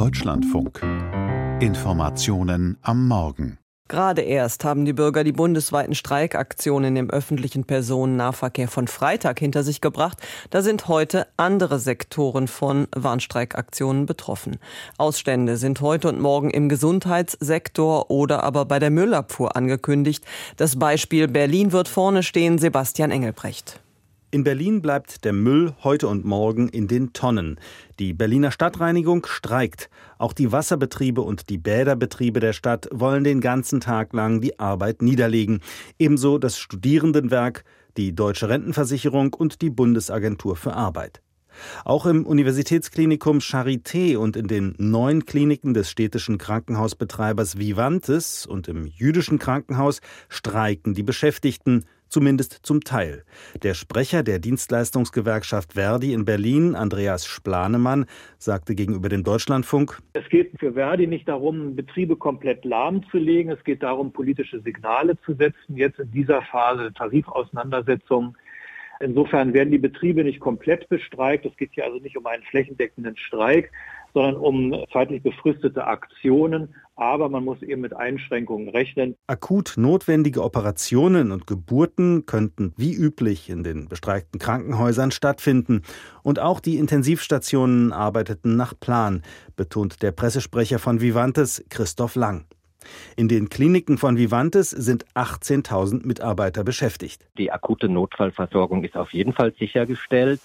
Deutschlandfunk. Informationen am Morgen. Gerade erst haben die Bürger die bundesweiten Streikaktionen im öffentlichen Personennahverkehr von Freitag hinter sich gebracht. Da sind heute andere Sektoren von Warnstreikaktionen betroffen. Ausstände sind heute und morgen im Gesundheitssektor oder aber bei der Müllabfuhr angekündigt. Das Beispiel Berlin wird vorne stehen, Sebastian Engelbrecht. In Berlin bleibt der Müll heute und morgen in den Tonnen. Die Berliner Stadtreinigung streikt. Auch die Wasserbetriebe und die Bäderbetriebe der Stadt wollen den ganzen Tag lang die Arbeit niederlegen. Ebenso das Studierendenwerk, die Deutsche Rentenversicherung und die Bundesagentur für Arbeit. Auch im Universitätsklinikum Charité und in den neun Kliniken des städtischen Krankenhausbetreibers Vivantes und im jüdischen Krankenhaus streiken die Beschäftigten zumindest zum Teil. Der Sprecher der Dienstleistungsgewerkschaft Verdi in Berlin, Andreas Splanemann, sagte gegenüber dem Deutschlandfunk, Es geht für Verdi nicht darum, Betriebe komplett lahmzulegen. Es geht darum, politische Signale zu setzen, jetzt in dieser Phase der Tarifauseinandersetzung. Insofern werden die Betriebe nicht komplett bestreikt. Es geht hier also nicht um einen flächendeckenden Streik, sondern um zeitlich befristete Aktionen. Aber man muss eben mit Einschränkungen rechnen. Akut notwendige Operationen und Geburten könnten wie üblich in den bestreikten Krankenhäusern stattfinden. Und auch die Intensivstationen arbeiteten nach Plan, betont der Pressesprecher von Vivantes, Christoph Lang. In den Kliniken von Vivantes sind 18.000 Mitarbeiter beschäftigt. Die akute Notfallversorgung ist auf jeden Fall sichergestellt.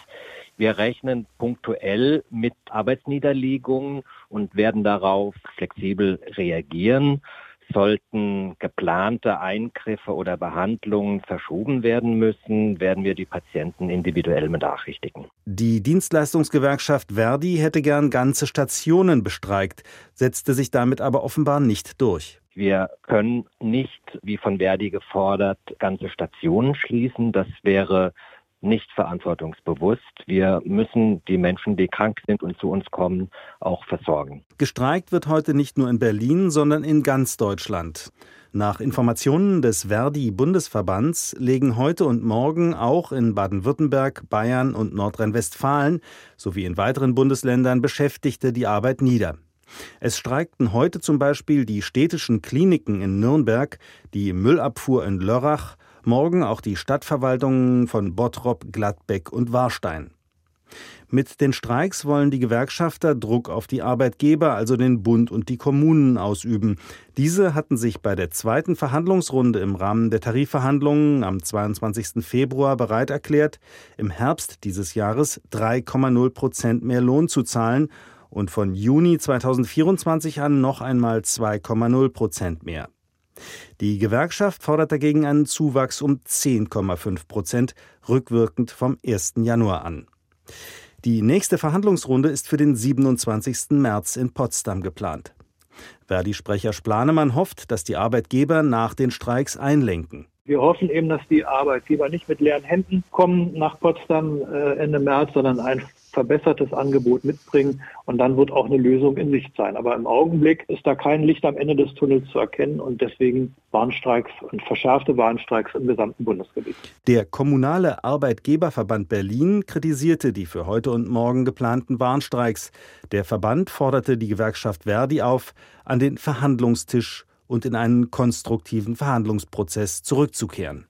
Wir rechnen punktuell mit Arbeitsniederlegungen und werden darauf flexibel reagieren. Sollten geplante Eingriffe oder Behandlungen verschoben werden müssen, werden wir die Patienten individuell benachrichtigen. Die Dienstleistungsgewerkschaft Verdi hätte gern ganze Stationen bestreikt, setzte sich damit aber offenbar nicht durch. Wir können nicht, wie von Verdi gefordert, ganze Stationen schließen. Das wäre nicht verantwortungsbewusst. Wir müssen die Menschen, die krank sind und zu uns kommen, auch versorgen. Gestreikt wird heute nicht nur in Berlin, sondern in ganz Deutschland. Nach Informationen des Verdi-Bundesverbands legen heute und morgen auch in Baden-Württemberg, Bayern und Nordrhein-Westfalen sowie in weiteren Bundesländern Beschäftigte die Arbeit nieder. Es streikten heute zum Beispiel die städtischen Kliniken in Nürnberg, die Müllabfuhr in Lörrach, morgen auch die Stadtverwaltungen von Bottrop, Gladbeck und Warstein. Mit den Streiks wollen die Gewerkschafter Druck auf die Arbeitgeber, also den Bund und die Kommunen, ausüben. Diese hatten sich bei der zweiten Verhandlungsrunde im Rahmen der Tarifverhandlungen am 22. Februar bereit erklärt, im Herbst dieses Jahres 3,0 Prozent mehr Lohn zu zahlen und von Juni 2024 an noch einmal 2,0 Prozent mehr. Die Gewerkschaft fordert dagegen einen Zuwachs um 10,5 Prozent, rückwirkend vom 1. Januar an. Die nächste Verhandlungsrunde ist für den 27. März in Potsdam geplant. Verdi-Sprecher Splanemann hofft, dass die Arbeitgeber nach den Streiks einlenken. Wir hoffen eben, dass die Arbeitgeber nicht mit leeren Händen kommen nach Potsdam äh, Ende März, sondern ein verbessertes Angebot mitbringen und dann wird auch eine Lösung in Sicht sein. Aber im Augenblick ist da kein Licht am Ende des Tunnels zu erkennen und deswegen Warnstreiks und verschärfte Warnstreiks im gesamten Bundesgebiet. Der kommunale Arbeitgeberverband Berlin kritisierte die für heute und morgen geplanten Warnstreiks. Der Verband forderte die Gewerkschaft Verdi auf, an den Verhandlungstisch und in einen konstruktiven Verhandlungsprozess zurückzukehren.